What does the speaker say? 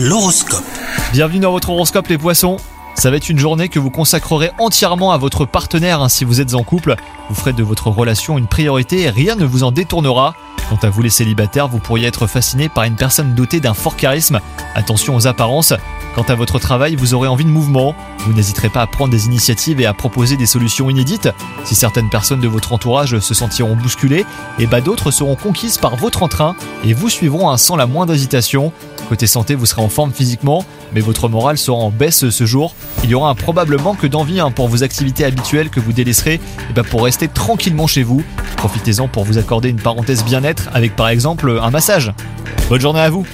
L'horoscope. Bienvenue dans votre horoscope les poissons. Ça va être une journée que vous consacrerez entièrement à votre partenaire hein, si vous êtes en couple. Vous ferez de votre relation une priorité et rien ne vous en détournera. Quant à vous les célibataires, vous pourriez être fasciné par une personne dotée d'un fort charisme. Attention aux apparences. Quant à votre travail, vous aurez envie de mouvement. Vous n'hésiterez pas à prendre des initiatives et à proposer des solutions inédites. Si certaines personnes de votre entourage se sentiront bousculées, et bah d'autres seront conquises par votre entrain et vous suivront hein, sans la moindre hésitation. Côté santé, vous serez en forme physiquement, mais votre morale sera en baisse ce jour. Il y aura un probable manque d'envie hein, pour vos activités habituelles que vous délaisserez et bah, pour rester tranquillement chez vous. Profitez-en pour vous accorder une parenthèse bien-être avec par exemple un massage. Bonne journée à vous